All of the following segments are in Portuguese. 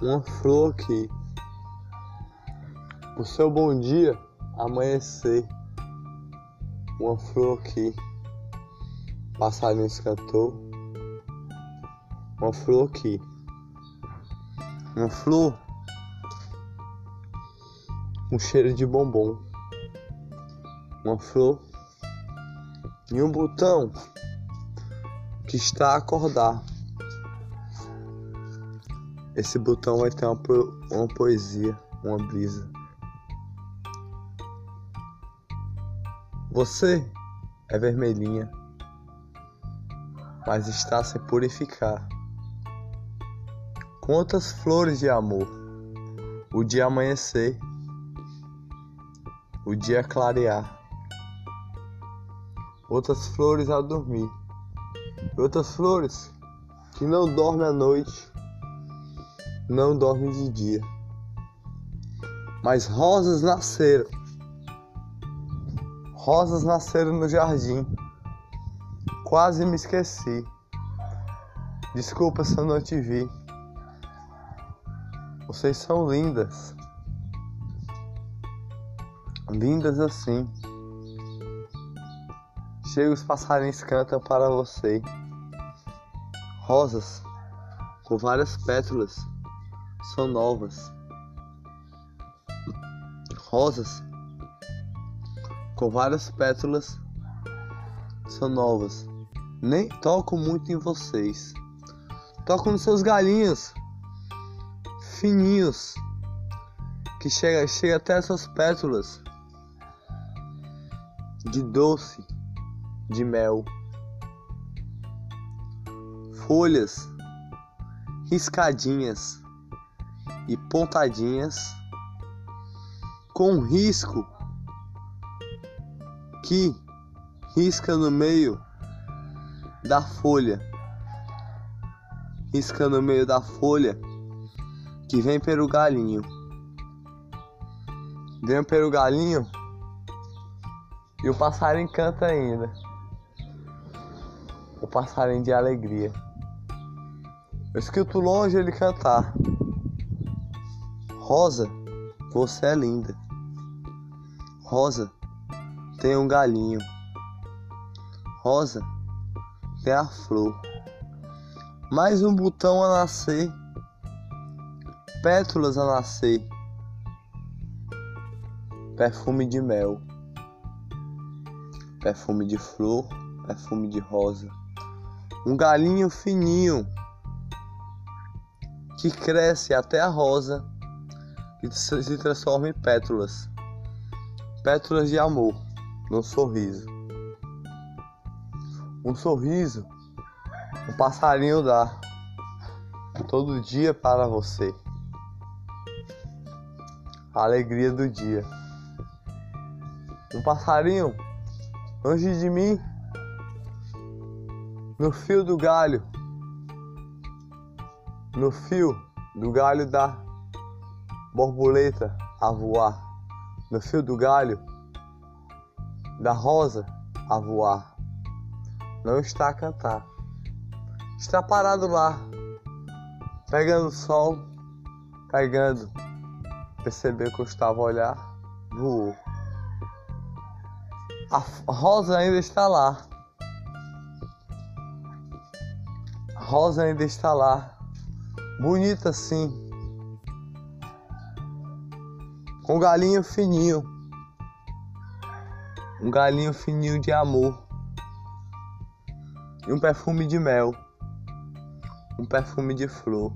uma flor aqui. O seu bom dia amanhecer. Uma flor aqui. Passarinho cantou. Uma flor aqui. Uma flor. Um cheiro de bombom. Uma flor. E um botão que está a acordar. Esse botão vai ter uma, uma poesia, uma brisa. Você é vermelhinha, mas está se purificar. Quantas flores de amor, o dia amanhecer, o dia clarear, outras flores a dormir, outras flores que não dormem à noite não dorme de dia. Mas rosas nasceram. Rosas nasceram no jardim. Quase me esqueci. Desculpa se eu não te vi. Vocês são lindas. Lindas assim. Chega os passarinhos cantam para você. Rosas com várias pétalas são novas. Rosas com várias pétalas são novas. Nem toco muito em vocês. Toco nos seus galinhos fininhos que chega, chega até essas pétalas de doce, de mel, folhas riscadinhas e pontadinhas com risco que risca no meio da folha, risca no meio da folha que vem pelo galinho, vem pelo galinho e o passarinho canta ainda, o passarinho de alegria. Eu escuto longe ele cantar. Rosa, você é linda. Rosa, tem um galinho. Rosa, tem a flor. Mais um botão a nascer. Pétalas a nascer. Perfume de mel. Perfume de flor. Perfume de rosa. Um galinho fininho que cresce até a rosa e se transforma em pétalas. Pétalas de amor, num sorriso. Um sorriso, um passarinho dá todo dia para você. A alegria do dia. Um passarinho longe de mim, no fio do galho, no fio do galho da borboleta a voar, no fio do galho da rosa a voar. Não está a cantar, está parado lá, pegando o sol, pegando. Percebeu que eu estava a olhar, voou. A rosa ainda está lá. A rosa ainda está lá, bonita assim, um galinho fininho. Um galinho fininho de amor. E um perfume de mel. Um perfume de flor.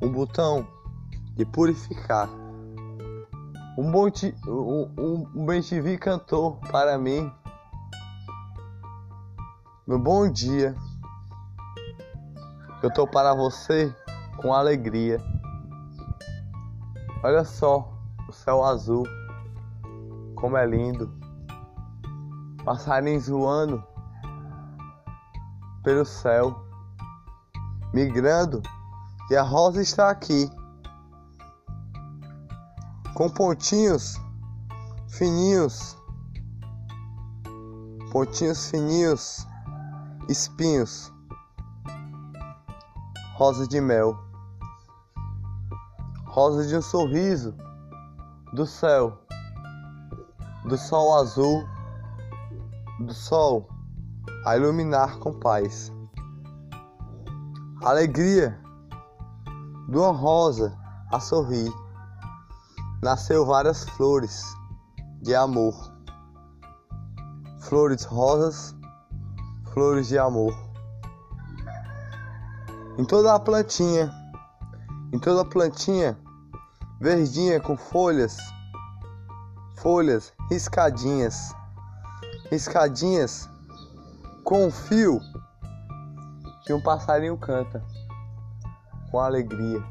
Um botão de purificar. Um ti, um, um, um bem TV cantou para mim. No bom dia. Eu tô para você com alegria. Olha só céu azul, como é lindo, passarinhos voando pelo céu, migrando, e a rosa está aqui, com pontinhos fininhos, pontinhos fininhos, espinhos, rosa de mel, rosa de um sorriso, do céu, do sol azul, do sol a iluminar com paz. Alegria de uma rosa a sorrir, nasceu várias flores de amor, flores rosas, flores de amor. Em toda a plantinha, em toda a plantinha, verdinha com folhas, folhas riscadinhas, riscadinhas com fio que um passarinho canta com alegria.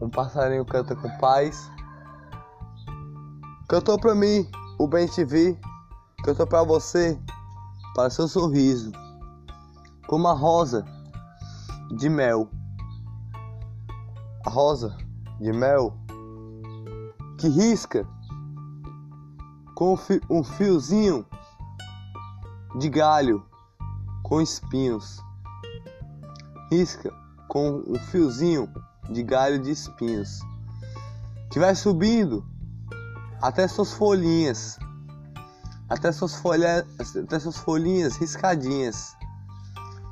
Um passarinho canta com paz. Cantou pra mim o bem te vi, cantou pra você, para seu sorriso, como a rosa de mel. A rosa de mel que risca com um fiozinho de galho com espinhos. Risca com um fiozinho de galho de espinhos que vai subindo até suas folhinhas, até suas folhas, até suas folhinhas riscadinhas,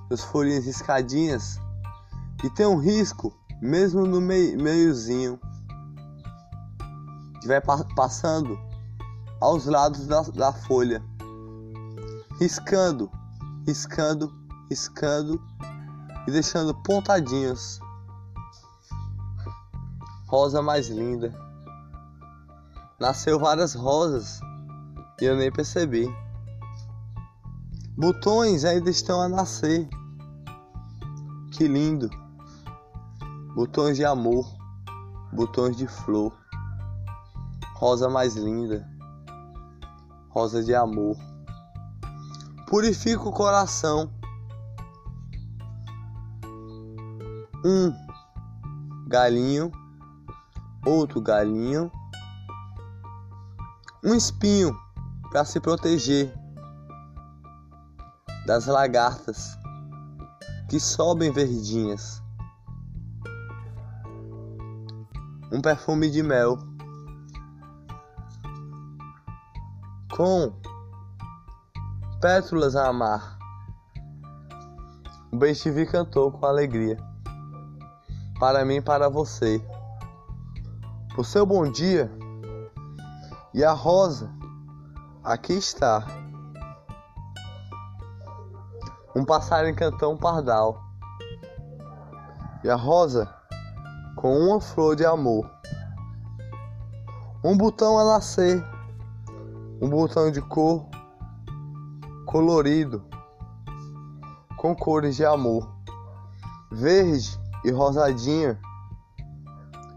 suas folhinhas riscadinhas e tem um risco mesmo no meio, meiozinho vai passando aos lados da, da folha, riscando, riscando, riscando e deixando pontadinhos. Rosa mais linda. Nasceu várias rosas e eu nem percebi. Botões ainda estão a nascer. Que lindo. Botões de amor, botões de flor. Rosa mais linda. Rosa de amor. Purifica o coração um galinho, outro galinho, um espinho para se proteger das lagartas que sobem verdinhas, um perfume de mel com pétalas a amar. O Ben cantou com alegria para mim para você. Por seu bom dia. E a rosa, aqui está. Um passarinho cantou um pardal. E a rosa com uma flor de amor. Um botão a nascer. Um botão de cor colorido com cores de amor. Verde e rosadinha,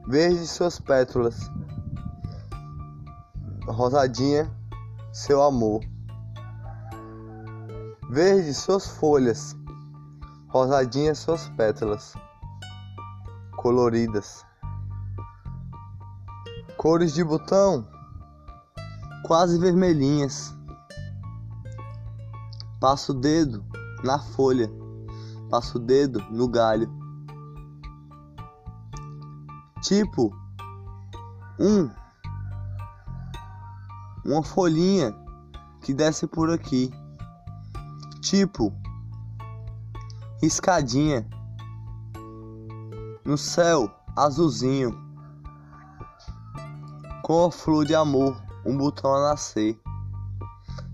verde suas pétalas, rosadinha seu amor, verde suas folhas, rosadinha suas pétalas, coloridas, cores de botão? Quase vermelhinhas. Passo o dedo na folha, passo o dedo no galho. Tipo um. Uma folhinha que desce por aqui, tipo riscadinha no céu azulzinho com a flor de amor, um botão a nascer,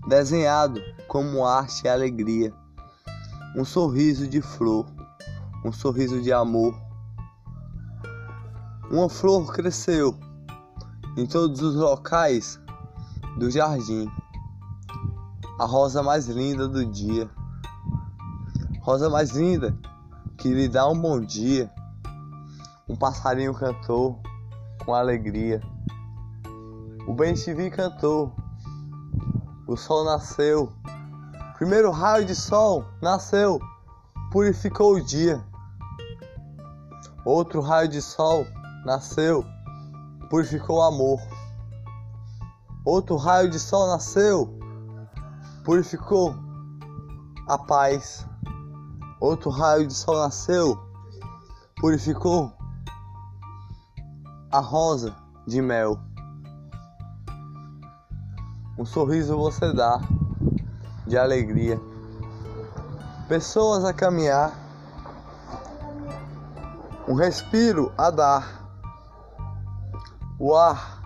desenhado como arte e alegria, um sorriso de flor, um sorriso de amor uma flor cresceu em todos os locais do jardim. A rosa mais linda do dia. Rosa mais linda que lhe dá um bom dia. Um passarinho cantou com alegria. O bem te cantou. O sol nasceu. Primeiro raio de sol nasceu, purificou o dia. Outro raio de sol nasceu, purificou o amor. Outro raio de sol nasceu, purificou a paz. Outro raio de sol nasceu, purificou a rosa de mel. Um sorriso você dá de alegria. Pessoas a caminhar, um respiro a dar. O ar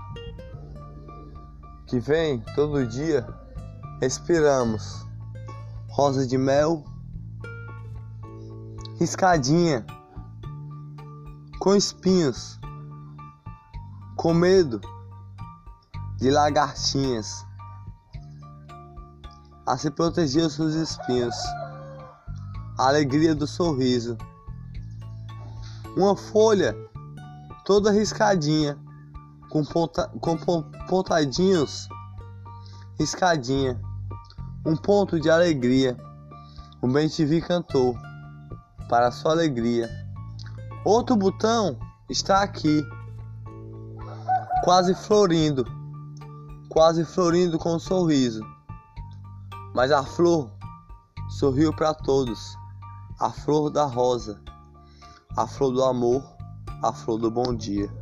que vem todo dia, respiramos. Rosa de mel, riscadinha, com espinhos, com medo de lagartinhas a se proteger dos seus espinhos, a alegria do sorriso. Uma folha toda riscadinha, com, ponta, com pontadinhos, riscadinha, um ponto de alegria. O bem-te-vi cantou para sua alegria. Outro botão está aqui, quase florindo, quase florindo com um sorriso. Mas a flor sorriu para todos, a flor da rosa, a flor do amor, a flor do bom dia.